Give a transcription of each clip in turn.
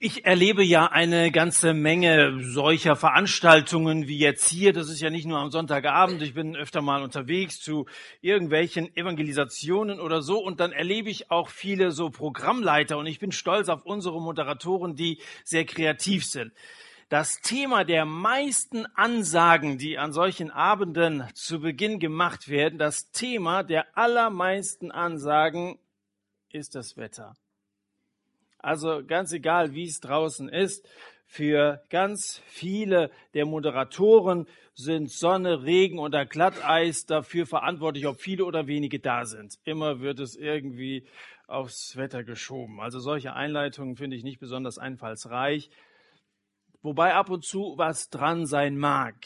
Ich erlebe ja eine ganze Menge solcher Veranstaltungen wie jetzt hier. Das ist ja nicht nur am Sonntagabend. Ich bin öfter mal unterwegs zu irgendwelchen Evangelisationen oder so. Und dann erlebe ich auch viele so Programmleiter. Und ich bin stolz auf unsere Moderatoren, die sehr kreativ sind. Das Thema der meisten Ansagen, die an solchen Abenden zu Beginn gemacht werden, das Thema der allermeisten Ansagen ist das Wetter. Also ganz egal, wie es draußen ist, für ganz viele der Moderatoren sind Sonne, Regen oder Glatteis dafür verantwortlich, ob viele oder wenige da sind. Immer wird es irgendwie aufs Wetter geschoben. Also solche Einleitungen finde ich nicht besonders einfallsreich, wobei ab und zu was dran sein mag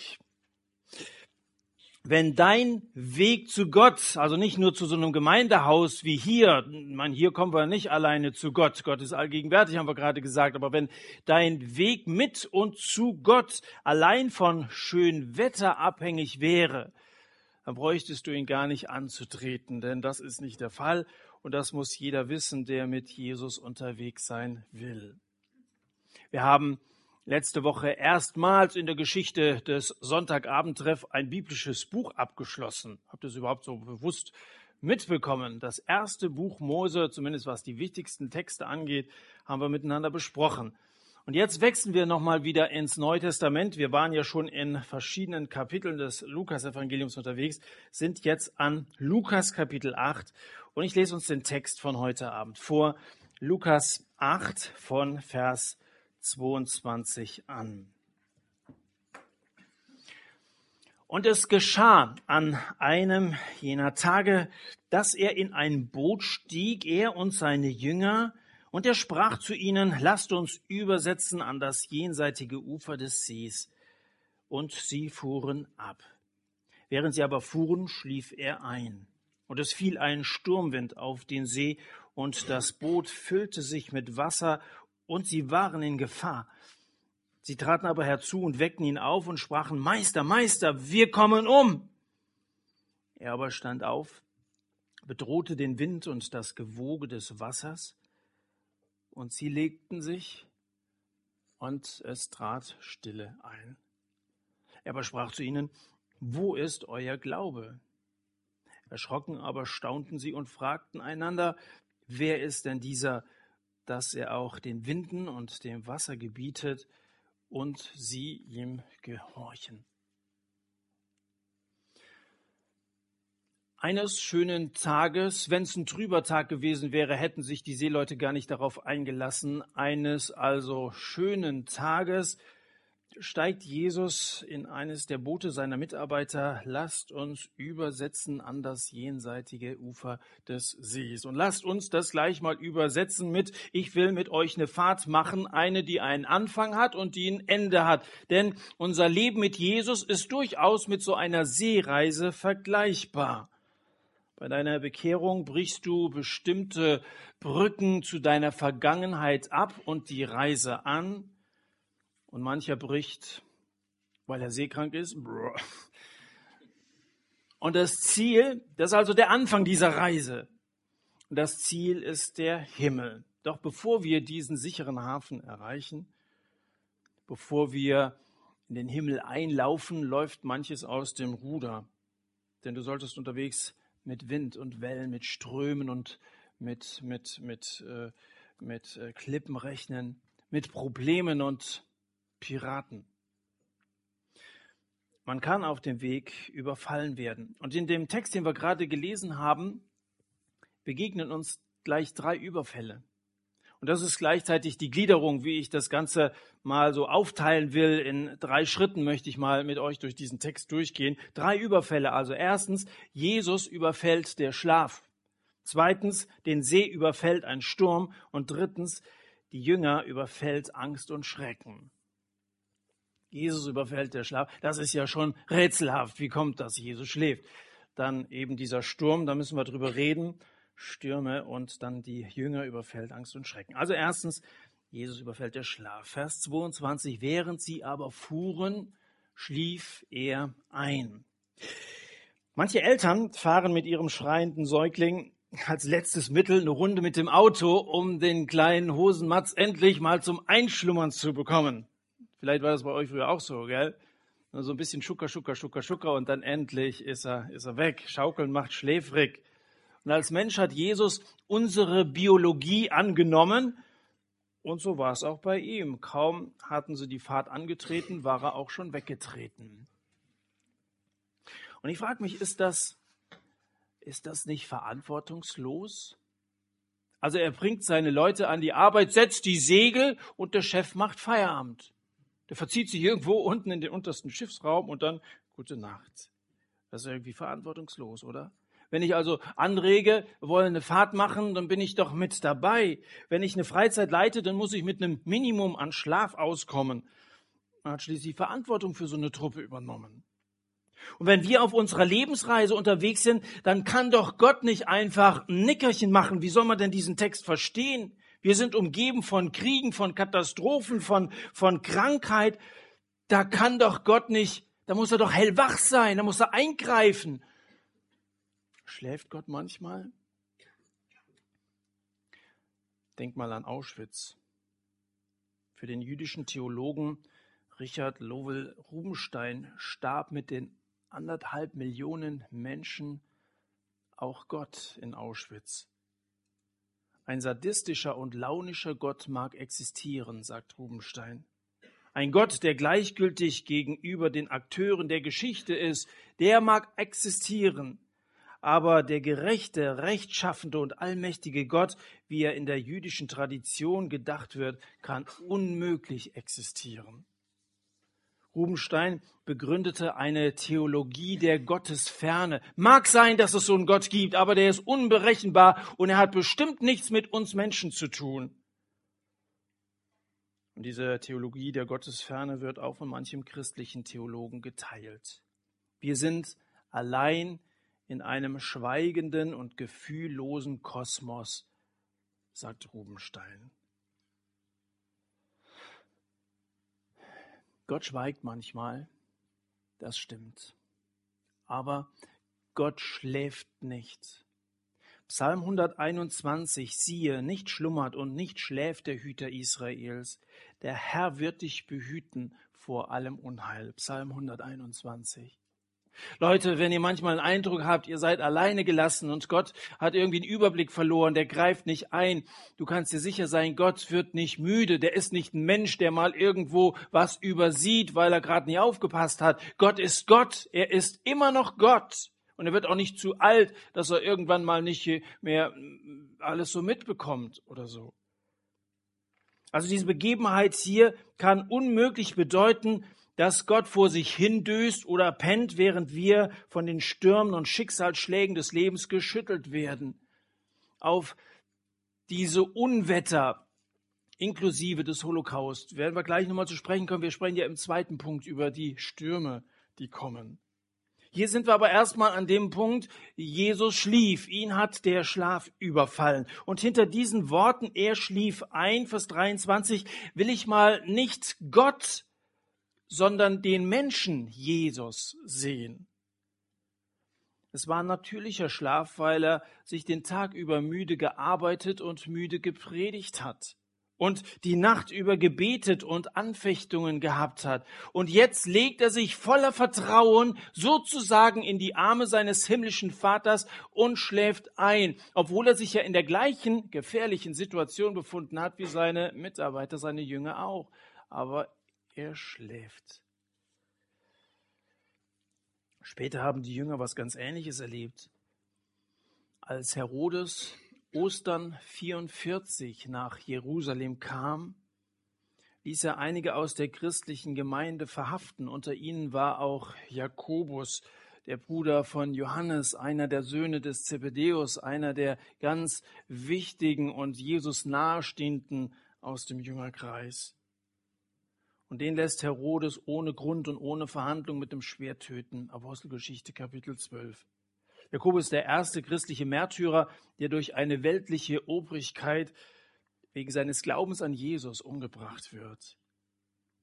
wenn dein Weg zu Gott, also nicht nur zu so einem Gemeindehaus wie hier, man, hier kommen wir nicht alleine zu Gott, Gott ist allgegenwärtig, haben wir gerade gesagt, aber wenn dein Weg mit und zu Gott allein von schön Wetter abhängig wäre, dann bräuchtest du ihn gar nicht anzutreten, denn das ist nicht der Fall. Und das muss jeder wissen, der mit Jesus unterwegs sein will. Wir haben letzte Woche erstmals in der Geschichte des Sonntagabendtreff ein biblisches Buch abgeschlossen. Habt ihr es überhaupt so bewusst mitbekommen? Das erste Buch Mose, zumindest was die wichtigsten Texte angeht, haben wir miteinander besprochen. Und jetzt wechseln wir nochmal wieder ins Neue Testament. Wir waren ja schon in verschiedenen Kapiteln des Lukas-Evangeliums unterwegs, sind jetzt an Lukas Kapitel 8. Und ich lese uns den Text von heute Abend vor. Lukas 8 von Vers 22 an. Und es geschah an einem jener Tage, dass er in ein Boot stieg, er und seine Jünger, und er sprach zu ihnen, lasst uns übersetzen an das jenseitige Ufer des Sees. Und sie fuhren ab. Während sie aber fuhren, schlief er ein. Und es fiel ein Sturmwind auf den See, und das Boot füllte sich mit Wasser, und sie waren in Gefahr. Sie traten aber herzu und weckten ihn auf und sprachen, Meister, Meister, wir kommen um. Er aber stand auf, bedrohte den Wind und das Gewoge des Wassers, und sie legten sich, und es trat Stille ein. Er aber sprach zu ihnen, Wo ist euer Glaube? Erschrocken aber staunten sie und fragten einander, Wer ist denn dieser, dass er auch den Winden und dem Wasser gebietet und sie ihm gehorchen. Eines schönen Tages, wenn es ein trüber Tag gewesen wäre, hätten sich die Seeleute gar nicht darauf eingelassen. Eines also schönen Tages steigt Jesus in eines der Boote seiner Mitarbeiter, lasst uns übersetzen an das jenseitige Ufer des Sees. Und lasst uns das gleich mal übersetzen mit, ich will mit euch eine Fahrt machen, eine, die einen Anfang hat und die ein Ende hat. Denn unser Leben mit Jesus ist durchaus mit so einer Seereise vergleichbar. Bei deiner Bekehrung brichst du bestimmte Brücken zu deiner Vergangenheit ab und die Reise an und mancher bricht, weil er seekrank ist. Und das Ziel, das ist also der Anfang dieser Reise. Und das Ziel ist der Himmel. Doch bevor wir diesen sicheren Hafen erreichen, bevor wir in den Himmel einlaufen, läuft manches aus dem Ruder. Denn du solltest unterwegs mit Wind und Wellen, mit Strömen und mit, mit, mit, äh, mit äh, Klippen rechnen, mit Problemen und Piraten. Man kann auf dem Weg überfallen werden. Und in dem Text, den wir gerade gelesen haben, begegnen uns gleich drei Überfälle. Und das ist gleichzeitig die Gliederung, wie ich das Ganze mal so aufteilen will. In drei Schritten möchte ich mal mit euch durch diesen Text durchgehen. Drei Überfälle. Also erstens, Jesus überfällt der Schlaf. Zweitens, den See überfällt ein Sturm. Und drittens, die Jünger überfällt Angst und Schrecken. Jesus überfällt der Schlaf. Das ist ja schon rätselhaft. Wie kommt das? Jesus schläft. Dann eben dieser Sturm, da müssen wir drüber reden. Stürme und dann die Jünger überfällt Angst und Schrecken. Also erstens, Jesus überfällt der Schlaf. Vers 22, während sie aber fuhren, schlief er ein. Manche Eltern fahren mit ihrem schreienden Säugling als letztes Mittel eine Runde mit dem Auto, um den kleinen Hosenmatz endlich mal zum Einschlummern zu bekommen. Vielleicht war das bei euch früher auch so, gell? So ein bisschen Schucker, Schucker, Schucker, Schucker und dann endlich ist er, ist er weg. Schaukeln macht schläfrig. Und als Mensch hat Jesus unsere Biologie angenommen und so war es auch bei ihm. Kaum hatten sie die Fahrt angetreten, war er auch schon weggetreten. Und ich frage mich, ist das ist das nicht verantwortungslos? Also er bringt seine Leute an die Arbeit, setzt die Segel und der Chef macht Feierabend. Der verzieht sich irgendwo unten in den untersten Schiffsraum und dann gute Nacht. Das ist irgendwie verantwortungslos, oder? Wenn ich also anrege, wollen eine Fahrt machen, dann bin ich doch mit dabei. Wenn ich eine Freizeit leite, dann muss ich mit einem Minimum an Schlaf auskommen. Man hat schließlich Verantwortung für so eine Truppe übernommen. Und wenn wir auf unserer Lebensreise unterwegs sind, dann kann doch Gott nicht einfach ein Nickerchen machen. Wie soll man denn diesen Text verstehen? Wir sind umgeben von Kriegen, von Katastrophen, von, von Krankheit. Da kann doch Gott nicht, da muss er doch hellwach sein, da muss er eingreifen. Schläft Gott manchmal? Denk mal an Auschwitz. Für den jüdischen Theologen Richard Lowell Rubenstein starb mit den anderthalb Millionen Menschen auch Gott in Auschwitz. Ein sadistischer und launischer Gott mag existieren, sagt Rubenstein. Ein Gott, der gleichgültig gegenüber den Akteuren der Geschichte ist, der mag existieren. Aber der gerechte, rechtschaffende und allmächtige Gott, wie er in der jüdischen Tradition gedacht wird, kann unmöglich existieren. Rubenstein begründete eine Theologie der Gottesferne. Mag sein, dass es so einen Gott gibt, aber der ist unberechenbar und er hat bestimmt nichts mit uns Menschen zu tun. Und diese Theologie der Gottesferne wird auch von manchem christlichen Theologen geteilt. Wir sind allein in einem schweigenden und gefühllosen Kosmos, sagt Rubenstein. Gott schweigt manchmal, das stimmt. Aber Gott schläft nicht. Psalm 121, siehe, nicht schlummert und nicht schläft der Hüter Israels. Der Herr wird dich behüten vor allem Unheil. Psalm 121. Leute, wenn ihr manchmal einen Eindruck habt, ihr seid alleine gelassen und Gott hat irgendwie den Überblick verloren, der greift nicht ein, du kannst dir sicher sein, Gott wird nicht müde, der ist nicht ein Mensch, der mal irgendwo was übersieht, weil er gerade nie aufgepasst hat. Gott ist Gott, er ist immer noch Gott. Und er wird auch nicht zu alt, dass er irgendwann mal nicht mehr alles so mitbekommt oder so. Also diese Begebenheit hier kann unmöglich bedeuten, dass Gott vor sich hindöst oder pennt, während wir von den Stürmen und Schicksalsschlägen des Lebens geschüttelt werden. Auf diese Unwetter inklusive des Holocaust werden wir gleich nochmal zu sprechen kommen. Wir sprechen ja im zweiten Punkt über die Stürme, die kommen. Hier sind wir aber erstmal an dem Punkt, Jesus schlief, ihn hat der Schlaf überfallen. Und hinter diesen Worten, er schlief ein, Vers 23, will ich mal nicht Gott sondern den Menschen Jesus sehen. Es war ein natürlicher Schlaf, weil er sich den Tag über müde gearbeitet und müde gepredigt hat und die Nacht über gebetet und Anfechtungen gehabt hat. Und jetzt legt er sich voller Vertrauen sozusagen in die Arme seines himmlischen Vaters und schläft ein, obwohl er sich ja in der gleichen gefährlichen Situation befunden hat wie seine Mitarbeiter, seine Jünger auch. Aber er schläft. Später haben die Jünger was ganz Ähnliches erlebt. Als Herodes Ostern 44 nach Jerusalem kam, ließ er einige aus der christlichen Gemeinde verhaften. Unter ihnen war auch Jakobus, der Bruder von Johannes, einer der Söhne des Zebedeus, einer der ganz wichtigen und Jesus nahestehenden aus dem Jüngerkreis. Und den lässt Herodes ohne Grund und ohne Verhandlung mit dem Schwert töten. Apostelgeschichte Kapitel 12. Jakobus ist der erste christliche Märtyrer, der durch eine weltliche Obrigkeit wegen seines Glaubens an Jesus umgebracht wird.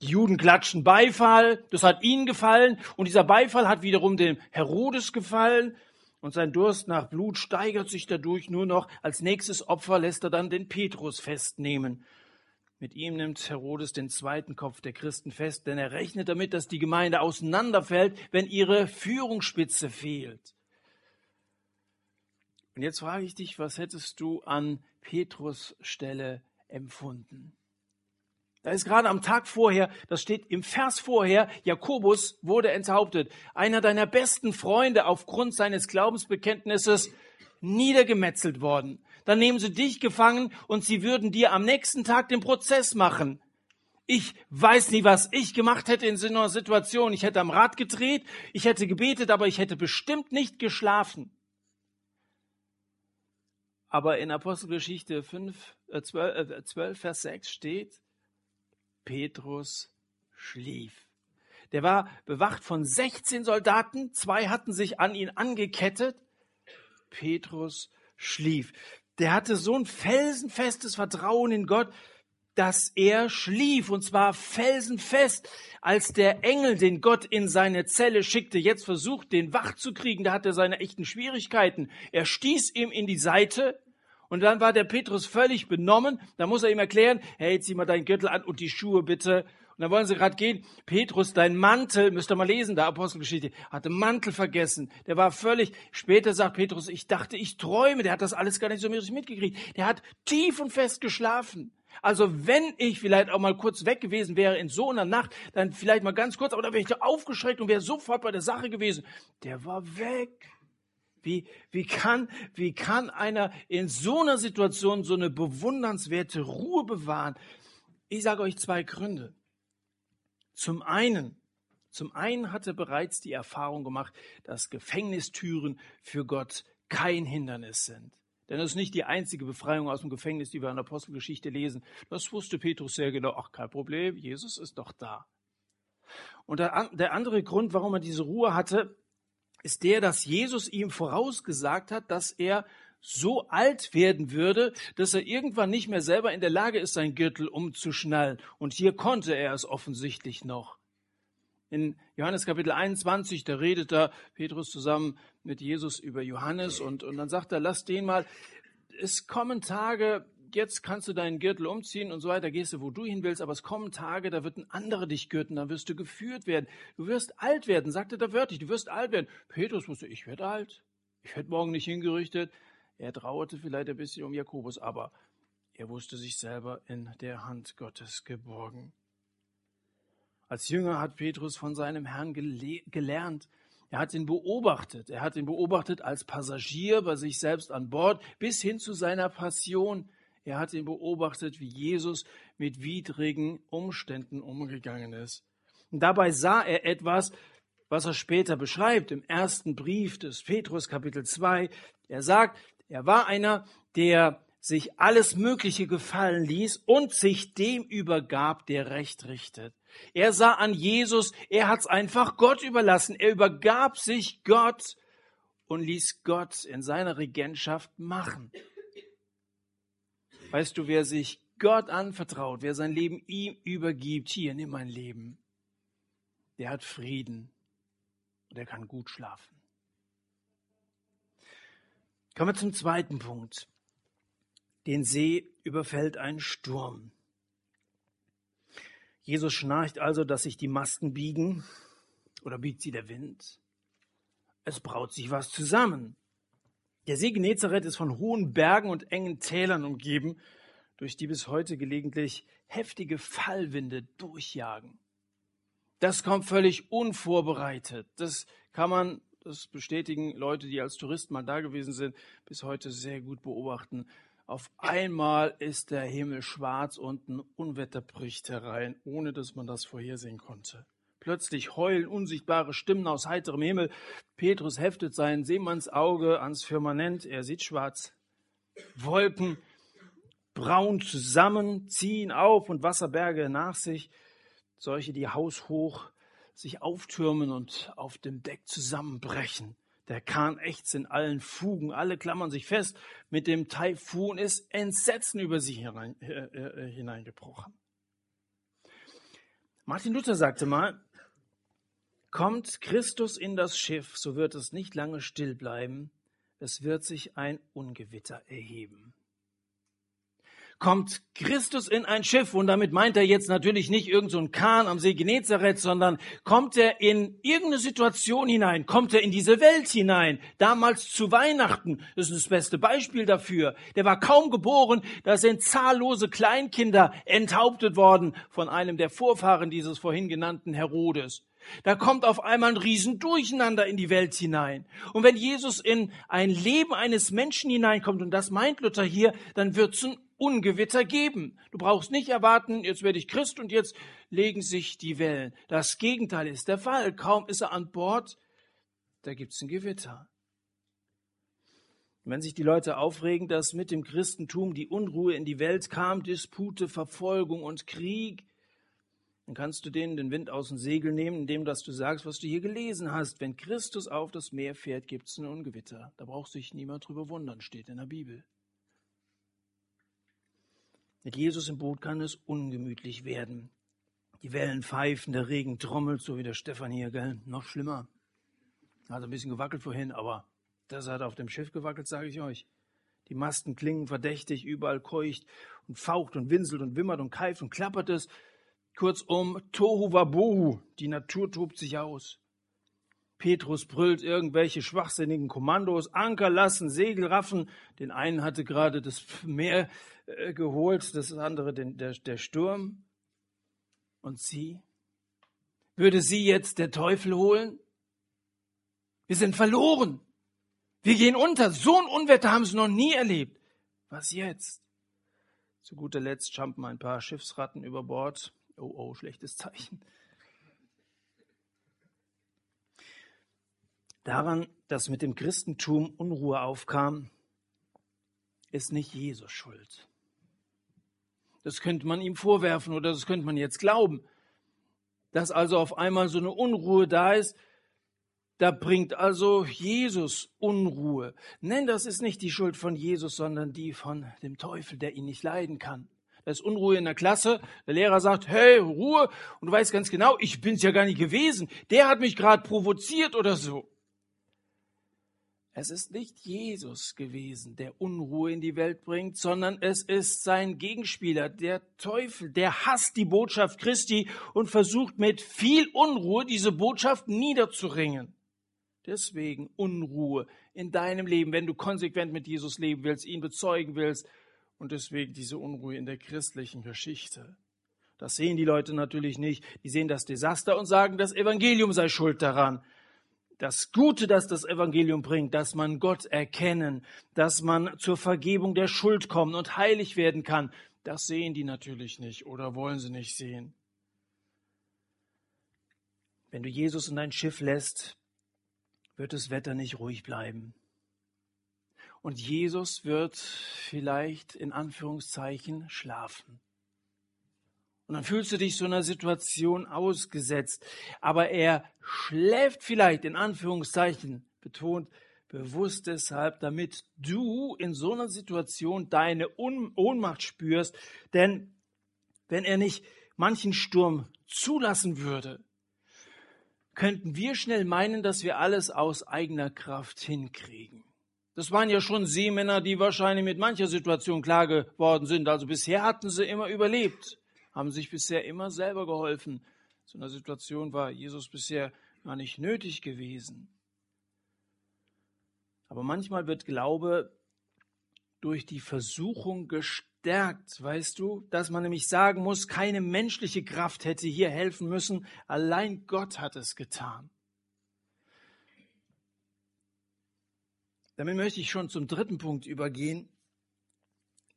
Die Juden klatschen Beifall, das hat ihnen gefallen und dieser Beifall hat wiederum dem Herodes gefallen Und sein Durst nach Blut steigert sich dadurch nur noch. Als nächstes Opfer lässt er dann den Petrus festnehmen. Mit ihm nimmt Herodes den zweiten Kopf der Christen fest, denn er rechnet damit, dass die Gemeinde auseinanderfällt, wenn ihre Führungsspitze fehlt. Und jetzt frage ich dich, was hättest du an Petrus Stelle empfunden? Da ist gerade am Tag vorher, das steht im Vers vorher, Jakobus wurde enthauptet. Einer deiner besten Freunde aufgrund seines Glaubensbekenntnisses niedergemetzelt worden. Dann nehmen sie dich gefangen und sie würden dir am nächsten Tag den Prozess machen. Ich weiß nie, was ich gemacht hätte in so einer Situation. Ich hätte am Rad gedreht, ich hätte gebetet, aber ich hätte bestimmt nicht geschlafen. Aber in Apostelgeschichte 5, äh 12, äh 12, Vers 6 steht, Petrus schlief. Der war bewacht von 16 Soldaten, zwei hatten sich an ihn angekettet. Petrus schlief. Der hatte so ein felsenfestes Vertrauen in Gott, dass er schlief, und zwar felsenfest, als der Engel, den Gott in seine Zelle schickte, jetzt versucht, den wach zu kriegen, da hat er seine echten Schwierigkeiten. Er stieß ihm in die Seite, und dann war der Petrus völlig benommen. Da muss er ihm erklären, hey, zieh mal deinen Gürtel an und die Schuhe bitte. Und dann wollen sie gerade gehen. Petrus, dein Mantel, müsst ihr mal lesen, der Apostelgeschichte, hatte Mantel vergessen. Der war völlig, später sagt Petrus, ich dachte, ich träume. Der hat das alles gar nicht so mitgekriegt. Der hat tief und fest geschlafen. Also wenn ich vielleicht auch mal kurz weg gewesen wäre in so einer Nacht, dann vielleicht mal ganz kurz, aber dann wäre ich da aufgeschreckt und wäre sofort bei der Sache gewesen. Der war weg. Wie, wie, kann, wie kann einer in so einer Situation so eine bewundernswerte Ruhe bewahren? Ich sage euch zwei Gründe. Zum einen, zum einen hat er bereits die Erfahrung gemacht, dass Gefängnistüren für Gott kein Hindernis sind. Denn das ist nicht die einzige Befreiung aus dem Gefängnis, die wir in der Apostelgeschichte lesen. Das wusste Petrus sehr genau. Ach, kein Problem, Jesus ist doch da. Und der, der andere Grund, warum er diese Ruhe hatte, ist der, dass Jesus ihm vorausgesagt hat, dass er so alt werden würde, dass er irgendwann nicht mehr selber in der Lage ist, sein Gürtel umzuschnallen. Und hier konnte er es offensichtlich noch. In Johannes Kapitel 21, da redet da Petrus zusammen mit Jesus über Johannes und, und dann sagt er, lass den mal, es kommen Tage, jetzt kannst du deinen Gürtel umziehen und so weiter, gehst du, wo du hin willst, aber es kommen Tage, da wird ein anderer dich gürten, dann wirst du geführt werden. Du wirst alt werden, sagte er wörtlich, du wirst alt werden. Petrus wusste, ich werde alt. Ich werde morgen nicht hingerichtet. Er trauerte vielleicht ein bisschen um Jakobus, aber er wusste sich selber in der Hand Gottes geborgen. Als Jünger hat Petrus von seinem Herrn gelernt. Er hat ihn beobachtet. Er hat ihn beobachtet als Passagier bei sich selbst an Bord bis hin zu seiner Passion. Er hat ihn beobachtet, wie Jesus mit widrigen Umständen umgegangen ist. Und dabei sah er etwas, was er später beschreibt im ersten Brief des Petrus Kapitel 2. Er sagt, er war einer, der sich alles Mögliche gefallen ließ und sich dem übergab, der Recht richtet. Er sah an Jesus, er hat es einfach Gott überlassen. Er übergab sich Gott und ließ Gott in seiner Regentschaft machen. Weißt du, wer sich Gott anvertraut, wer sein Leben ihm übergibt, hier, nimm mein Leben, der hat Frieden und der kann gut schlafen. Kommen wir zum zweiten Punkt. Den See überfällt ein Sturm. Jesus schnarcht also, dass sich die Masten biegen oder biegt sie der Wind. Es braut sich was zusammen. Der See Genezareth ist von hohen Bergen und engen Tälern umgeben, durch die bis heute gelegentlich heftige Fallwinde durchjagen. Das kommt völlig unvorbereitet. Das kann man, das bestätigen Leute, die als Touristen mal da gewesen sind, bis heute sehr gut beobachten. Auf einmal ist der Himmel schwarz und ein Unwetter bricht herein, ohne dass man das vorhersehen konnte. Plötzlich heulen unsichtbare Stimmen aus heiterem Himmel. Petrus heftet sein Seemannsauge ans Firmament. Er sieht schwarz. Wolken braun zusammen, ziehen auf und Wasserberge nach sich. Solche, die haushoch sich auftürmen und auf dem Deck zusammenbrechen. Der Kahn ächzt in allen Fugen, alle klammern sich fest. Mit dem Taifun ist Entsetzen über sie hinein, äh, äh, hineingebrochen. Martin Luther sagte mal, Kommt Christus in das Schiff, so wird es nicht lange still bleiben, es wird sich ein Ungewitter erheben kommt Christus in ein Schiff und damit meint er jetzt natürlich nicht irgendein so Kahn am See Genezareth, sondern kommt er in irgendeine Situation hinein, kommt er in diese Welt hinein, damals zu Weihnachten, das ist das beste Beispiel dafür. Der war kaum geboren, da sind zahllose Kleinkinder enthauptet worden von einem der Vorfahren dieses vorhin genannten Herodes. Da kommt auf einmal ein Riesendurcheinander in die Welt hinein. Und wenn Jesus in ein Leben eines Menschen hineinkommt, und das meint Luther hier, dann wird es ein Ungewitter geben. Du brauchst nicht erwarten, jetzt werde ich Christ und jetzt legen sich die Wellen. Das Gegenteil ist der Fall. Kaum ist er an Bord, da gibt es ein Gewitter. wenn sich die Leute aufregen, dass mit dem Christentum die Unruhe in die Welt kam, Dispute, Verfolgung und Krieg, dann kannst du denen den Wind aus dem Segel nehmen, indem dass du sagst, was du hier gelesen hast. Wenn Christus auf das Meer fährt, gibt es ein Ungewitter. Da braucht sich niemand drüber wundern, steht in der Bibel. Mit Jesus im Boot kann es ungemütlich werden. Die Wellen pfeifen, der Regen trommelt, so wie der Stefan hier, gell? Noch schlimmer. Hat ein bisschen gewackelt vorhin, aber das hat auf dem Schiff gewackelt, sage ich euch. Die Masten klingen verdächtig, überall keucht und faucht und winselt und wimmert und keift und klappert es. Kurzum, Tohu Wabohu, die Natur tobt sich aus. Petrus brüllt irgendwelche schwachsinnigen Kommandos, Anker lassen, Segel raffen. Den einen hatte gerade das Meer äh, geholt, das andere den, der, der Sturm. Und sie? Würde sie jetzt der Teufel holen? Wir sind verloren. Wir gehen unter. So ein Unwetter haben sie noch nie erlebt. Was jetzt? Zu guter Letzt jumpen ein paar Schiffsratten über Bord. Oh, oh, schlechtes Zeichen. Daran, dass mit dem Christentum Unruhe aufkam, ist nicht Jesus schuld. Das könnte man ihm vorwerfen oder das könnte man jetzt glauben. Dass also auf einmal so eine Unruhe da ist, da bringt also Jesus Unruhe. Nein, das ist nicht die Schuld von Jesus, sondern die von dem Teufel, der ihn nicht leiden kann. Da ist Unruhe in der Klasse. Der Lehrer sagt, hey, Ruhe. Und du weißt ganz genau, ich bin's ja gar nicht gewesen. Der hat mich gerade provoziert oder so. Es ist nicht Jesus gewesen, der Unruhe in die Welt bringt, sondern es ist sein Gegenspieler, der Teufel, der hasst die Botschaft Christi und versucht mit viel Unruhe diese Botschaft niederzuringen. Deswegen Unruhe in deinem Leben, wenn du konsequent mit Jesus leben willst, ihn bezeugen willst und deswegen diese Unruhe in der christlichen Geschichte. Das sehen die Leute natürlich nicht. Die sehen das Desaster und sagen, das Evangelium sei schuld daran das Gute, das das Evangelium bringt, dass man Gott erkennen, dass man zur Vergebung der Schuld kommen und heilig werden kann, das sehen die natürlich nicht oder wollen sie nicht sehen. Wenn du Jesus in dein Schiff lässt, wird das Wetter nicht ruhig bleiben. Und Jesus wird vielleicht in Anführungszeichen schlafen. Und dann fühlst du dich so einer Situation ausgesetzt. Aber er schläft vielleicht in Anführungszeichen betont bewusst deshalb, damit du in so einer Situation deine Ohnmacht spürst. Denn wenn er nicht manchen Sturm zulassen würde, könnten wir schnell meinen, dass wir alles aus eigener Kraft hinkriegen. Das waren ja schon Seemänner, die wahrscheinlich mit mancher Situation klar geworden sind. Also bisher hatten sie immer überlebt haben sich bisher immer selber geholfen. So einer Situation war Jesus bisher gar nicht nötig gewesen. Aber manchmal wird Glaube durch die Versuchung gestärkt, weißt du, dass man nämlich sagen muss, keine menschliche Kraft hätte hier helfen müssen, allein Gott hat es getan. Damit möchte ich schon zum dritten Punkt übergehen.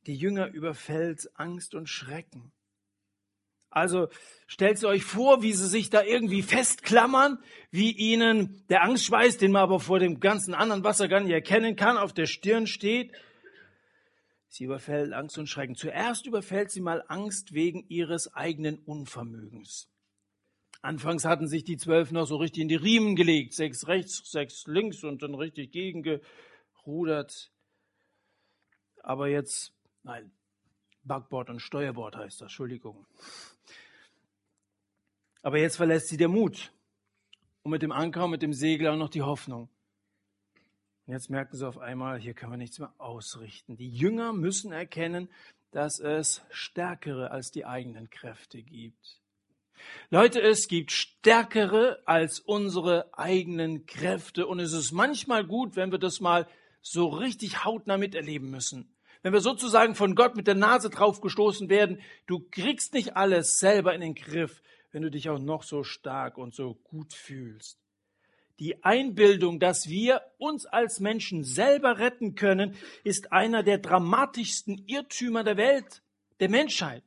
Die Jünger überfällt Angst und Schrecken. Also stellt sie euch vor, wie sie sich da irgendwie festklammern, wie ihnen der Angstschweiß, den man aber vor dem ganzen anderen Wasser gar nicht erkennen kann, auf der Stirn steht. Sie überfällt Angst und Schrecken. Zuerst überfällt sie mal Angst wegen ihres eigenen Unvermögens. Anfangs hatten sich die zwölf noch so richtig in die Riemen gelegt, sechs rechts, sechs links und dann richtig gegengerudert. Aber jetzt, nein, Backbord und Steuerbord heißt das, Entschuldigung. Aber jetzt verlässt sie der Mut. und mit dem Anker und mit dem Segel auch noch die Hoffnung. Und jetzt merken sie auf einmal, hier können wir nichts mehr ausrichten. Die Jünger müssen erkennen, dass es stärkere als die eigenen Kräfte gibt. Leute, es gibt stärkere als unsere eigenen Kräfte und es ist manchmal gut, wenn wir das mal so richtig hautnah miterleben müssen. Wenn wir sozusagen von Gott mit der Nase draufgestoßen werden, du kriegst nicht alles selber in den Griff, wenn du dich auch noch so stark und so gut fühlst. Die Einbildung, dass wir uns als Menschen selber retten können, ist einer der dramatischsten Irrtümer der Welt, der Menschheit.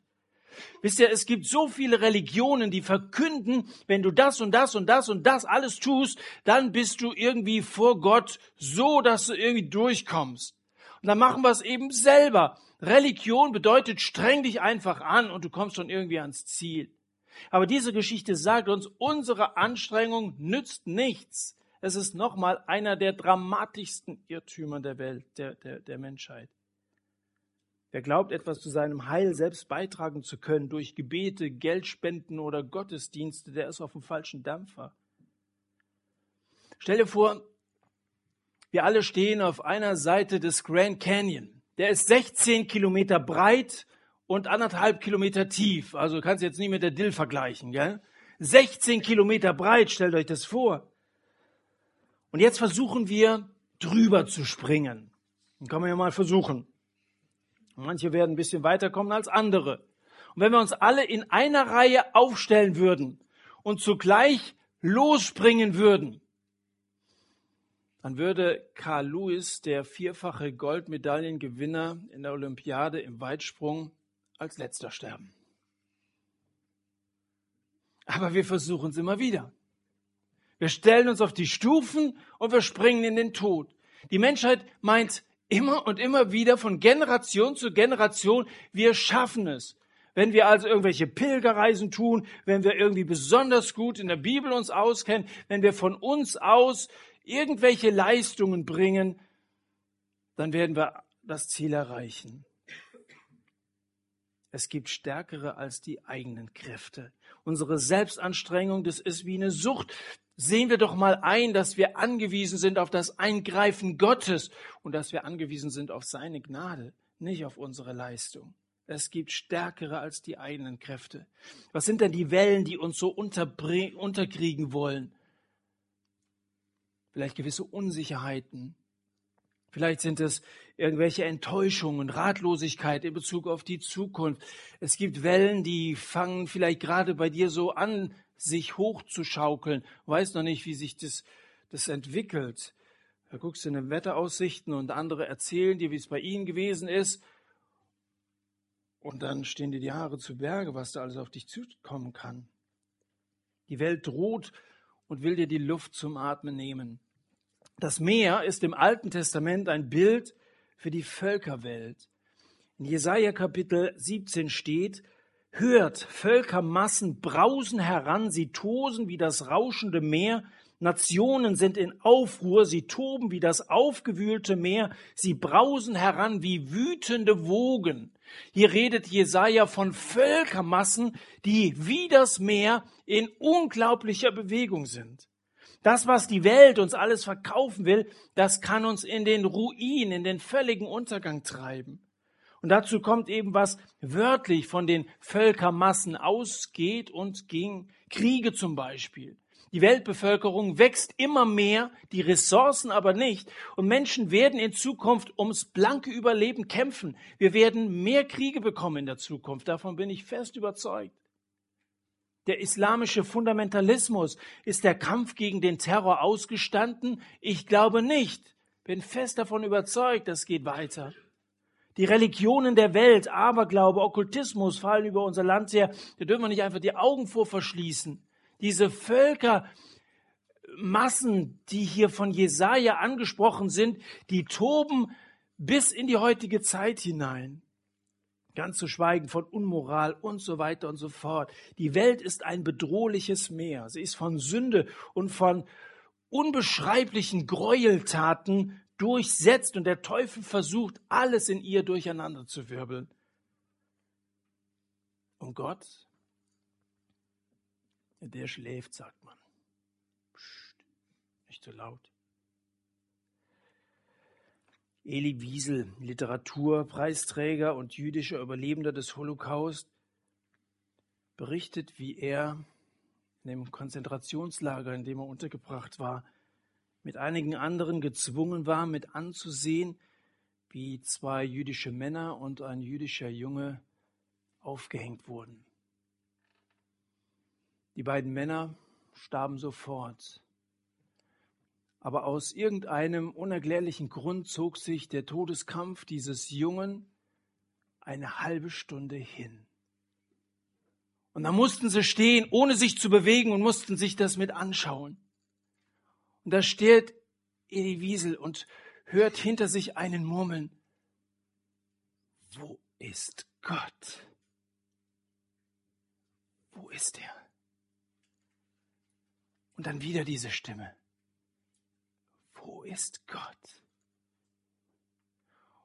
Wisst ihr, es gibt so viele Religionen, die verkünden, wenn du das und das und das und das alles tust, dann bist du irgendwie vor Gott so, dass du irgendwie durchkommst. Und dann machen wir es eben selber. Religion bedeutet, streng dich einfach an und du kommst schon irgendwie ans Ziel. Aber diese Geschichte sagt uns, unsere Anstrengung nützt nichts. Es ist nochmal einer der dramatischsten Irrtümer der Welt, der, der, der Menschheit. Wer glaubt, etwas zu seinem Heil selbst beitragen zu können durch Gebete, Geldspenden oder Gottesdienste, der ist auf dem falschen Dampfer. Stell dir vor, wir alle stehen auf einer Seite des Grand Canyon. Der ist 16 Kilometer breit und anderthalb Kilometer tief. Also du kannst jetzt nicht mit der Dill vergleichen, gell? 16 Kilometer breit, stellt euch das vor. Und jetzt versuchen wir drüber zu springen. Dann kann man ja mal versuchen. Manche werden ein bisschen weiterkommen als andere. Und wenn wir uns alle in einer Reihe aufstellen würden und zugleich losspringen würden, dann würde Carl Lewis, der vierfache Goldmedaillengewinner in der Olympiade im Weitsprung, als letzter sterben. Aber wir versuchen es immer wieder. Wir stellen uns auf die Stufen und wir springen in den Tod. Die Menschheit meint immer und immer wieder von Generation zu Generation, wir schaffen es. Wenn wir also irgendwelche Pilgerreisen tun, wenn wir irgendwie besonders gut in der Bibel uns auskennen, wenn wir von uns aus irgendwelche Leistungen bringen, dann werden wir das Ziel erreichen. Es gibt stärkere als die eigenen Kräfte. Unsere Selbstanstrengung, das ist wie eine Sucht. Sehen wir doch mal ein, dass wir angewiesen sind auf das Eingreifen Gottes und dass wir angewiesen sind auf seine Gnade, nicht auf unsere Leistung. Es gibt stärkere als die eigenen Kräfte. Was sind denn die Wellen, die uns so unterkriegen wollen? Vielleicht gewisse Unsicherheiten, Vielleicht sind es irgendwelche Enttäuschungen, Ratlosigkeit in Bezug auf die Zukunft. Es gibt Wellen, die fangen vielleicht gerade bei dir so an, sich hochzuschaukeln. Du weißt noch nicht, wie sich das, das entwickelt. Da guckst du in den Wetteraussichten und andere erzählen dir, wie es bei ihnen gewesen ist. Und dann stehen dir die Haare zu Berge, was da alles auf dich zukommen kann. Die Welt droht und will dir die Luft zum Atmen nehmen. Das Meer ist im Alten Testament ein Bild für die Völkerwelt. In Jesaja Kapitel 17 steht, Hört, Völkermassen brausen heran, sie tosen wie das rauschende Meer, Nationen sind in Aufruhr, sie toben wie das aufgewühlte Meer, sie brausen heran wie wütende Wogen. Hier redet Jesaja von Völkermassen, die wie das Meer in unglaublicher Bewegung sind. Das, was die Welt uns alles verkaufen will, das kann uns in den Ruin, in den völligen Untergang treiben. Und dazu kommt eben, was wörtlich von den Völkermassen ausgeht und ging. Kriege zum Beispiel. Die Weltbevölkerung wächst immer mehr, die Ressourcen aber nicht. Und Menschen werden in Zukunft ums blanke Überleben kämpfen. Wir werden mehr Kriege bekommen in der Zukunft. Davon bin ich fest überzeugt. Der islamische Fundamentalismus ist der Kampf gegen den Terror ausgestanden? Ich glaube nicht. Bin fest davon überzeugt, das geht weiter. Die Religionen der Welt, Aberglaube, Okkultismus fallen über unser Land her. Da dürfen wir nicht einfach die Augen vor verschließen. Diese Völkermassen, die hier von Jesaja angesprochen sind, die toben bis in die heutige Zeit hinein. Ganz zu schweigen von Unmoral und so weiter und so fort. Die Welt ist ein bedrohliches Meer. Sie ist von Sünde und von unbeschreiblichen Gräueltaten durchsetzt und der Teufel versucht, alles in ihr durcheinander zu wirbeln. Und Gott, der schläft, sagt man. so laut. Eli Wiesel, Literaturpreisträger und jüdischer Überlebender des Holocaust, berichtet, wie er in dem Konzentrationslager, in dem er untergebracht war, mit einigen anderen gezwungen war, mit anzusehen, wie zwei jüdische Männer und ein jüdischer Junge aufgehängt wurden. Die beiden Männer starben sofort. Aber aus irgendeinem unerklärlichen Grund zog sich der Todeskampf dieses Jungen eine halbe Stunde hin. Und da mussten sie stehen, ohne sich zu bewegen und mussten sich das mit anschauen. Und da steht Edi Wiesel und hört hinter sich einen murmeln. Wo ist Gott? Wo ist er? Und dann wieder diese Stimme. Wo ist Gott?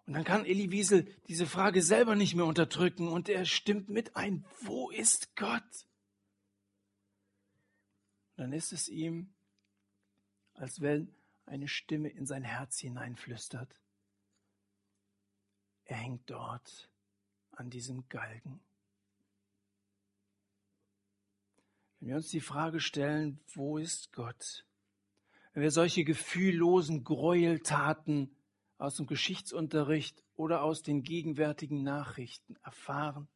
Und dann kann Elie Wiesel diese Frage selber nicht mehr unterdrücken und er stimmt mit ein, wo ist Gott? Und dann ist es ihm, als wenn eine Stimme in sein Herz hineinflüstert. Er hängt dort an diesem Galgen. Wenn wir uns die Frage stellen, wo ist Gott? Wenn wir solche gefühllosen Gräueltaten aus dem Geschichtsunterricht oder aus den gegenwärtigen Nachrichten erfahren,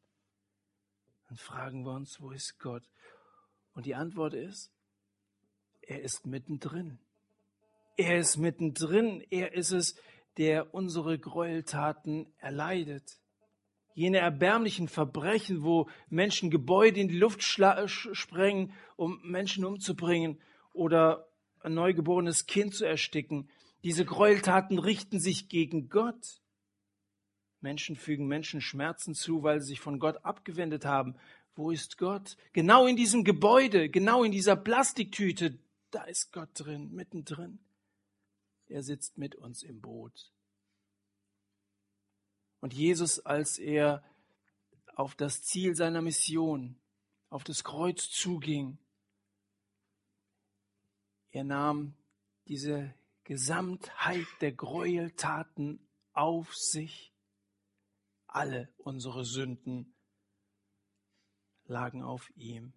dann fragen wir uns, wo ist Gott? Und die Antwort ist, er ist mittendrin. Er ist mittendrin. Er ist es, der unsere Gräueltaten erleidet jene erbärmlichen Verbrechen, wo Menschen Gebäude in die Luft sprengen, um Menschen umzubringen oder ein neugeborenes Kind zu ersticken. Diese Gräueltaten richten sich gegen Gott. Menschen fügen Menschen Schmerzen zu, weil sie sich von Gott abgewendet haben. Wo ist Gott? Genau in diesem Gebäude, genau in dieser Plastiktüte, da ist Gott drin, mittendrin. Er sitzt mit uns im Boot. Und Jesus, als er auf das Ziel seiner Mission, auf das Kreuz zuging, er nahm diese Gesamtheit der Gräueltaten auf sich. Alle unsere Sünden lagen auf ihm.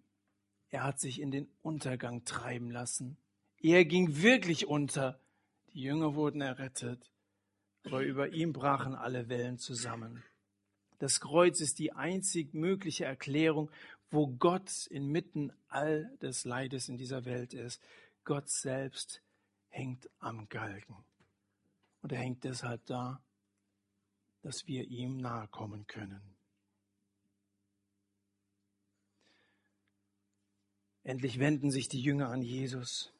Er hat sich in den Untergang treiben lassen. Er ging wirklich unter. Die Jünger wurden errettet aber über ihm brachen alle Wellen zusammen. Das Kreuz ist die einzig mögliche Erklärung, wo Gott inmitten all des Leides in dieser Welt ist. Gott selbst hängt am Galgen. Und er hängt deshalb da, dass wir ihm nahe kommen können. Endlich wenden sich die Jünger an Jesus.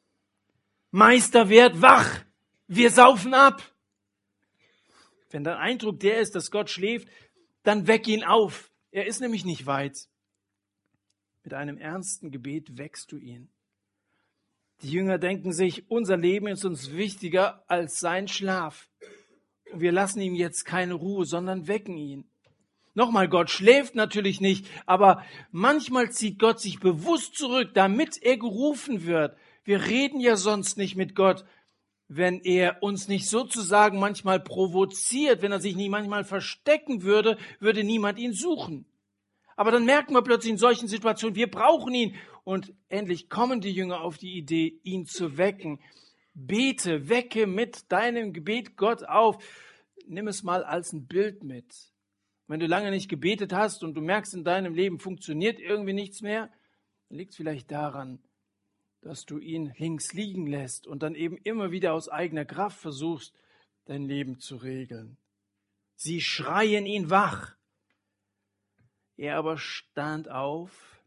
Meister, werd wach! Wir saufen ab! Wenn dein Eindruck der ist, dass Gott schläft, dann weck ihn auf. Er ist nämlich nicht weit. Mit einem ernsten Gebet weckst du ihn. Die Jünger denken sich, unser Leben ist uns wichtiger als sein Schlaf. Wir lassen ihm jetzt keine Ruhe, sondern wecken ihn. Nochmal, Gott schläft natürlich nicht, aber manchmal zieht Gott sich bewusst zurück, damit er gerufen wird. Wir reden ja sonst nicht mit Gott wenn er uns nicht sozusagen manchmal provoziert, wenn er sich nicht manchmal verstecken würde, würde niemand ihn suchen. Aber dann merken wir plötzlich in solchen Situationen, wir brauchen ihn. Und endlich kommen die Jünger auf die Idee, ihn zu wecken. Bete, wecke mit deinem Gebet Gott auf. Nimm es mal als ein Bild mit. Wenn du lange nicht gebetet hast und du merkst, in deinem Leben funktioniert irgendwie nichts mehr, dann liegt es vielleicht daran, dass du ihn links liegen lässt und dann eben immer wieder aus eigener Kraft versuchst, dein Leben zu regeln. Sie schreien ihn wach. Er aber stand auf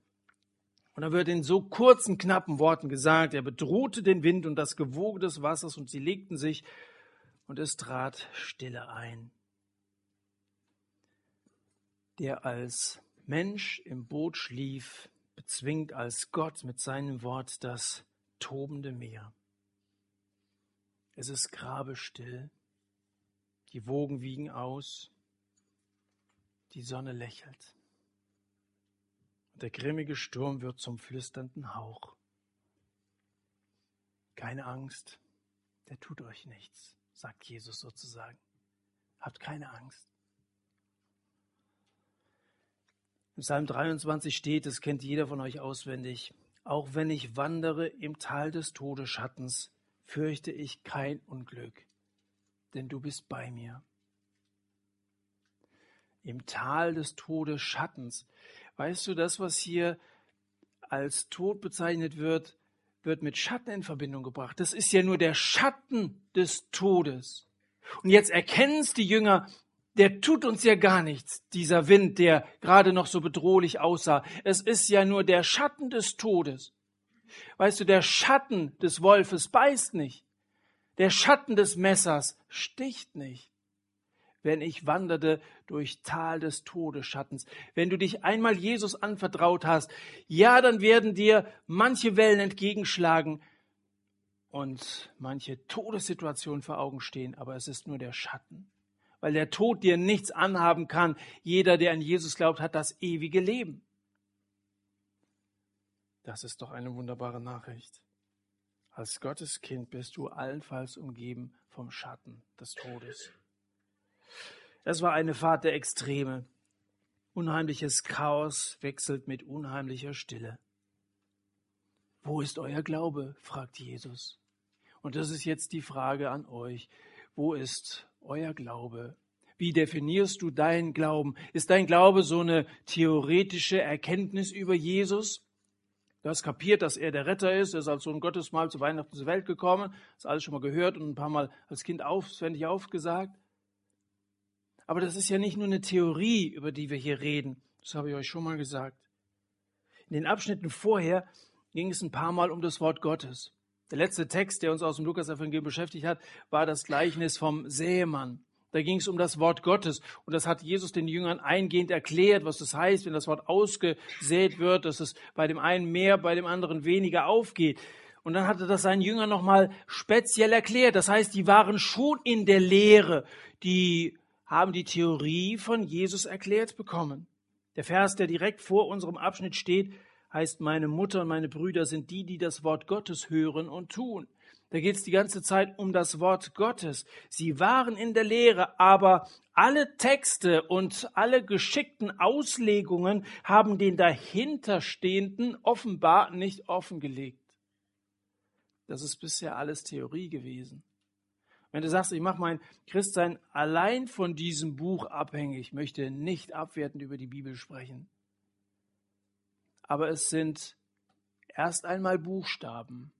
und da wird in so kurzen, knappen Worten gesagt, er bedrohte den Wind und das Gewoge des Wassers und sie legten sich und es trat Stille ein. Der als Mensch im Boot schlief, bezwingt als Gott mit seinem Wort das tobende Meer. Es ist grabestill, die Wogen wiegen aus, die Sonne lächelt. Der grimmige Sturm wird zum flüsternden Hauch. Keine Angst, der tut euch nichts, sagt Jesus sozusagen. Habt keine Angst. Im Psalm 23 steht, das kennt jeder von euch auswendig, auch wenn ich wandere im Tal des Todesschattens, fürchte ich kein Unglück, denn du bist bei mir. Im Tal des Todesschattens. Weißt du, das, was hier als Tod bezeichnet wird, wird mit Schatten in Verbindung gebracht. Das ist ja nur der Schatten des Todes. Und jetzt erkennen es die Jünger, der tut uns ja gar nichts, dieser Wind, der gerade noch so bedrohlich aussah. Es ist ja nur der Schatten des Todes. Weißt du, der Schatten des Wolfes beißt nicht. Der Schatten des Messers sticht nicht. Wenn ich wanderte durch Tal des Todesschattens, wenn du dich einmal Jesus anvertraut hast, ja, dann werden dir manche Wellen entgegenschlagen und manche Todessituationen vor Augen stehen, aber es ist nur der Schatten weil der Tod dir nichts anhaben kann. Jeder, der an Jesus glaubt, hat das ewige Leben. Das ist doch eine wunderbare Nachricht. Als Gottes Kind bist du allenfalls umgeben vom Schatten des Todes. Es war eine Fahrt der Extreme. Unheimliches Chaos wechselt mit unheimlicher Stille. Wo ist euer Glaube? fragt Jesus. Und das ist jetzt die Frage an euch. Wo ist euer Glaube? Wie definierst du deinen Glauben? Ist dein Glaube so eine theoretische Erkenntnis über Jesus? Du hast kapiert, dass er der Retter ist. Er ist als Sohn Gottes mal zu Weihnachten zur Welt gekommen. Das alles schon mal gehört und ein paar Mal als Kind auswendig aufgesagt. Aber das ist ja nicht nur eine Theorie, über die wir hier reden. Das habe ich euch schon mal gesagt. In den Abschnitten vorher ging es ein paar Mal um das Wort Gottes. Der letzte Text, der uns aus dem Lukas-Evangelium beschäftigt hat, war das Gleichnis vom Säemann. Da ging es um das Wort Gottes. Und das hat Jesus den Jüngern eingehend erklärt, was das heißt, wenn das Wort ausgesät wird, dass es bei dem einen mehr, bei dem anderen weniger aufgeht. Und dann hat er das seinen Jüngern nochmal speziell erklärt. Das heißt, die waren schon in der Lehre. Die haben die Theorie von Jesus erklärt bekommen. Der Vers, der direkt vor unserem Abschnitt steht, heißt, meine Mutter und meine Brüder sind die, die das Wort Gottes hören und tun. Da geht es die ganze Zeit um das Wort Gottes. Sie waren in der Lehre, aber alle Texte und alle geschickten Auslegungen haben den dahinterstehenden offenbar nicht offengelegt. Das ist bisher alles Theorie gewesen. Wenn du sagst, ich mache mein Christsein allein von diesem Buch abhängig, möchte nicht abwertend über die Bibel sprechen aber es sind erst einmal Buchstaben,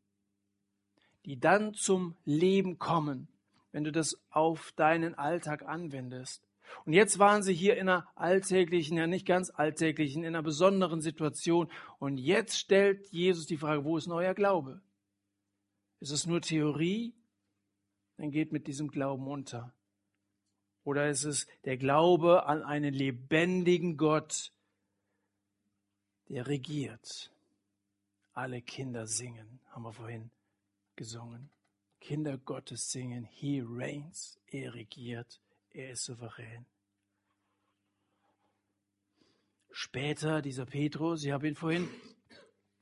die dann zum Leben kommen, wenn du das auf deinen Alltag anwendest. Und jetzt waren sie hier in einer alltäglichen, ja nicht ganz alltäglichen, in einer besonderen Situation. Und jetzt stellt Jesus die Frage, wo ist euer Glaube? Ist es nur Theorie? Dann geht mit diesem Glauben unter. Oder ist es der Glaube an einen lebendigen Gott, der regiert. Alle Kinder singen, haben wir vorhin gesungen. Kinder Gottes singen, He reigns, er regiert, er ist souverän. Später dieser Petrus, ich habe ihn vorhin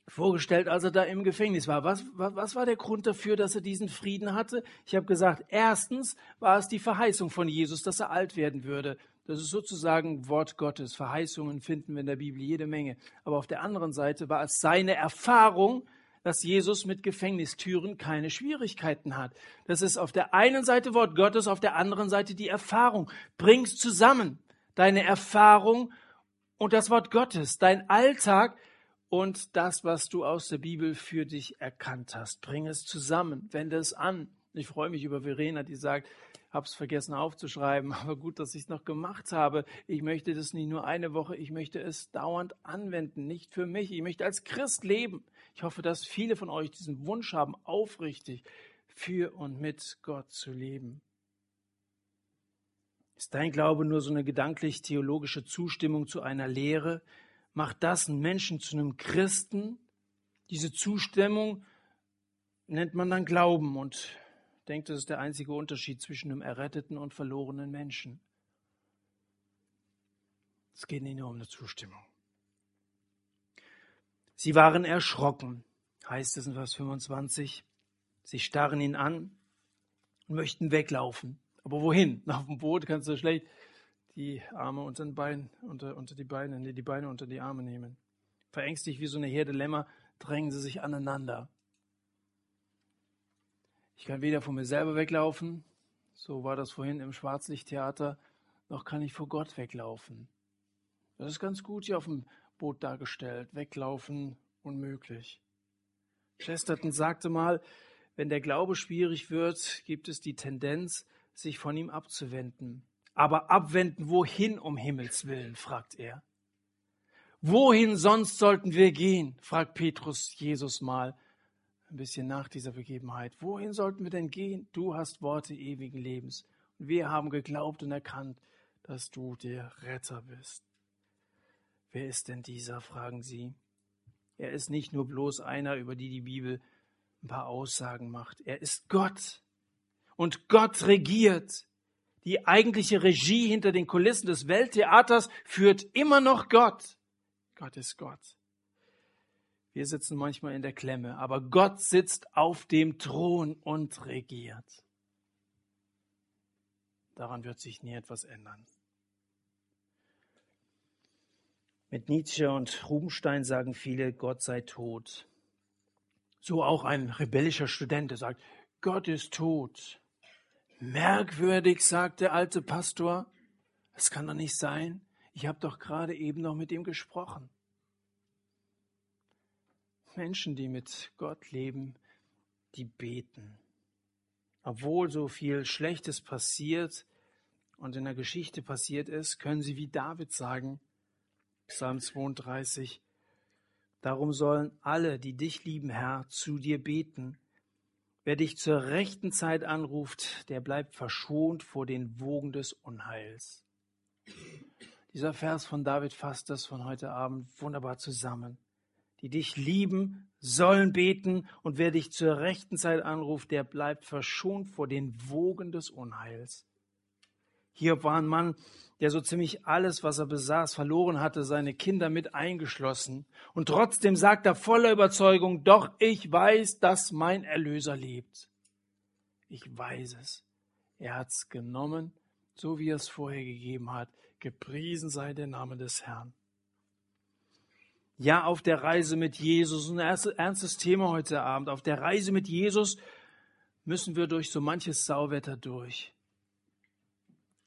vorgestellt, als er da im Gefängnis war. Was, was, was war der Grund dafür, dass er diesen Frieden hatte? Ich habe gesagt, erstens war es die Verheißung von Jesus, dass er alt werden würde. Das ist sozusagen Wort Gottes. Verheißungen finden wir in der Bibel jede Menge. Aber auf der anderen Seite war es seine Erfahrung, dass Jesus mit Gefängnistüren keine Schwierigkeiten hat. Das ist auf der einen Seite Wort Gottes, auf der anderen Seite die Erfahrung. Bring's zusammen. Deine Erfahrung und das Wort Gottes, dein Alltag und das, was du aus der Bibel für dich erkannt hast. Bring es zusammen, wende es an. Ich freue mich über Verena, die sagt, habe es vergessen aufzuschreiben, aber gut, dass ich es noch gemacht habe. Ich möchte das nicht nur eine Woche, ich möchte es dauernd anwenden, nicht für mich. Ich möchte als Christ leben. Ich hoffe, dass viele von euch diesen Wunsch haben, aufrichtig für und mit Gott zu leben. Ist dein Glaube nur so eine gedanklich-theologische Zustimmung zu einer Lehre? Macht das einen Menschen zu einem Christen? Diese Zustimmung nennt man dann Glauben und denkt, das ist der einzige Unterschied zwischen einem erretteten und verlorenen Menschen. Es geht nicht nur um eine Zustimmung. Sie waren erschrocken, heißt es in Vers 25. Sie starren ihn an. und möchten weglaufen. Aber wohin? Auf dem Boot kannst du schlecht die Arme unter, den Bein, unter, unter die Beine, die Beine unter die Arme nehmen. Verängstigt wie so eine Herde Lämmer drängen sie sich aneinander. Ich kann weder von mir selber weglaufen, so war das vorhin im Schwarzlichttheater, noch kann ich vor Gott weglaufen. Das ist ganz gut hier auf dem Boot dargestellt. Weglaufen unmöglich. Chesterton sagte mal, wenn der Glaube schwierig wird, gibt es die Tendenz, sich von ihm abzuwenden. Aber abwenden wohin um Himmels willen, fragt er. Wohin sonst sollten wir gehen? fragt Petrus Jesus mal ein bisschen nach dieser Begebenheit. Wohin sollten wir denn gehen? Du hast Worte ewigen Lebens. Und wir haben geglaubt und erkannt, dass du der Retter bist. Wer ist denn dieser? fragen sie. Er ist nicht nur bloß einer, über die die Bibel ein paar Aussagen macht. Er ist Gott. Und Gott regiert. Die eigentliche Regie hinter den Kulissen des Welttheaters führt immer noch Gott. Gott ist Gott. Wir sitzen manchmal in der Klemme, aber Gott sitzt auf dem Thron und regiert. Daran wird sich nie etwas ändern. Mit Nietzsche und Rubenstein sagen viele, Gott sei tot. So auch ein rebellischer Student, der sagt, Gott ist tot. Merkwürdig, sagt der alte Pastor. Das kann doch nicht sein. Ich habe doch gerade eben noch mit ihm gesprochen. Menschen, die mit Gott leben, die beten. Obwohl so viel Schlechtes passiert und in der Geschichte passiert ist, können sie wie David sagen, Psalm 32, Darum sollen alle, die dich lieben, Herr, zu dir beten Wer dich zur rechten Zeit anruft, der bleibt verschont vor den Wogen des Unheils. Dieser Vers von David fasst das von heute Abend wunderbar zusammen. Die dich lieben, sollen beten, und wer dich zur rechten Zeit anruft, der bleibt verschont vor den Wogen des Unheils. Hiob war ein Mann, der so ziemlich alles, was er besaß, verloren hatte, seine Kinder mit eingeschlossen. Und trotzdem sagt er voller Überzeugung, doch ich weiß, dass mein Erlöser lebt. Ich weiß es. Er hat's genommen, so wie er es vorher gegeben hat. Gepriesen sei der Name des Herrn. Ja, auf der Reise mit Jesus, ein ernstes Thema heute Abend, auf der Reise mit Jesus müssen wir durch so manches Sauwetter durch.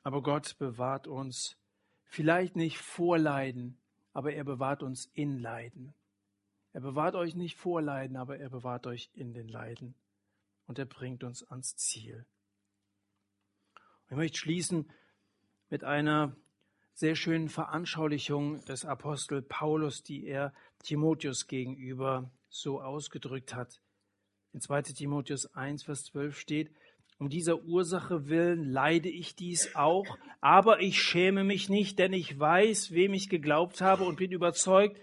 Aber Gott bewahrt uns vielleicht nicht vor Leiden, aber er bewahrt uns in Leiden. Er bewahrt euch nicht vor Leiden, aber er bewahrt euch in den Leiden. Und er bringt uns ans Ziel. Ich möchte schließen mit einer sehr schönen Veranschaulichung des Apostel Paulus, die er Timotheus gegenüber so ausgedrückt hat. In 2 Timotheus 1, Vers 12 steht, um dieser Ursache willen leide ich dies auch, aber ich schäme mich nicht, denn ich weiß, wem ich geglaubt habe und bin überzeugt,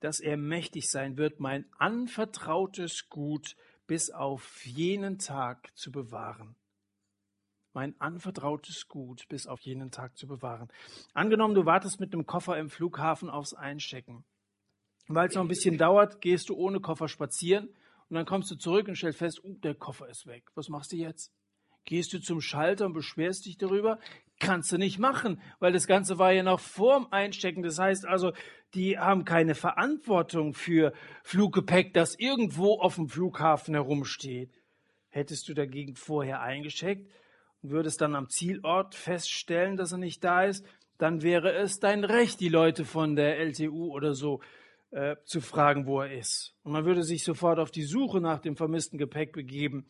dass er mächtig sein wird, mein anvertrautes Gut bis auf jenen Tag zu bewahren. Mein anvertrautes Gut bis auf jenen Tag zu bewahren. Angenommen, du wartest mit einem Koffer im Flughafen aufs Einchecken. Weil es noch ein bisschen dauert, gehst du ohne Koffer spazieren und dann kommst du zurück und stellst fest, uh, der Koffer ist weg. Was machst du jetzt? Gehst du zum Schalter und beschwerst dich darüber? Kannst du nicht machen, weil das Ganze war ja noch vorm Einstecken. Das heißt also, die haben keine Verantwortung für Fluggepäck, das irgendwo auf dem Flughafen herumsteht. Hättest du dagegen vorher eingecheckt und würdest dann am Zielort feststellen, dass er nicht da ist, dann wäre es dein Recht, die Leute von der LTU oder so äh, zu fragen, wo er ist. Und man würde sich sofort auf die Suche nach dem vermissten Gepäck begeben,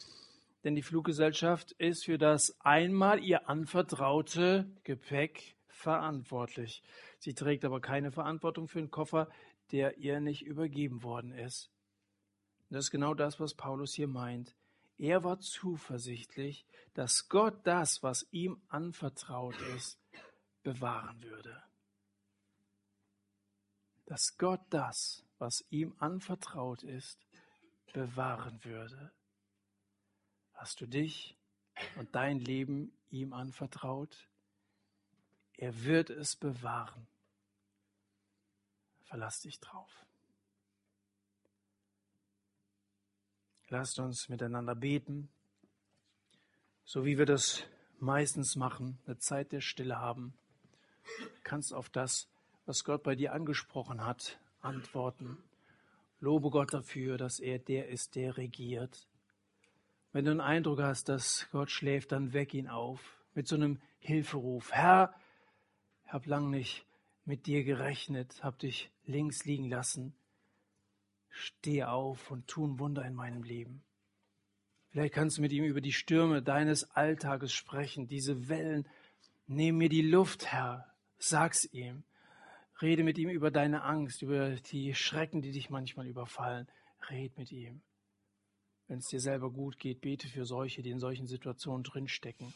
denn die Fluggesellschaft ist für das einmal ihr anvertraute Gepäck verantwortlich. Sie trägt aber keine Verantwortung für einen Koffer, der ihr nicht übergeben worden ist. Das ist genau das, was Paulus hier meint. Er war zuversichtlich, dass Gott das, was ihm anvertraut ist, bewahren würde dass Gott das, was ihm anvertraut ist, bewahren würde. Hast du dich und dein Leben ihm anvertraut? Er wird es bewahren. Verlass dich drauf. Lasst uns miteinander beten so wie wir das meistens machen, eine Zeit der Stille haben, kannst auf das, was Gott bei dir angesprochen hat, antworten. Lobe Gott dafür, dass er der ist, der regiert. Wenn du einen Eindruck hast, dass Gott schläft, dann weck ihn auf mit so einem Hilferuf. Herr, ich habe lang nicht mit dir gerechnet, hab dich links liegen lassen. Steh auf und tu ein Wunder in meinem Leben. Vielleicht kannst du mit ihm über die Stürme deines Alltages sprechen, diese Wellen. Nimm mir die Luft, Herr. Sag's ihm. Rede mit ihm über deine Angst, über die Schrecken, die dich manchmal überfallen. Red mit ihm. Wenn es dir selber gut geht, bete für solche, die in solchen Situationen drinstecken,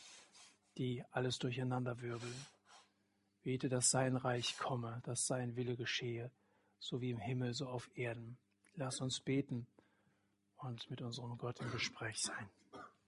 die alles durcheinander wirbeln. Bete, dass sein Reich komme, dass sein Wille geschehe, so wie im Himmel, so auf Erden. Lass uns beten und mit unserem Gott im Gespräch sein.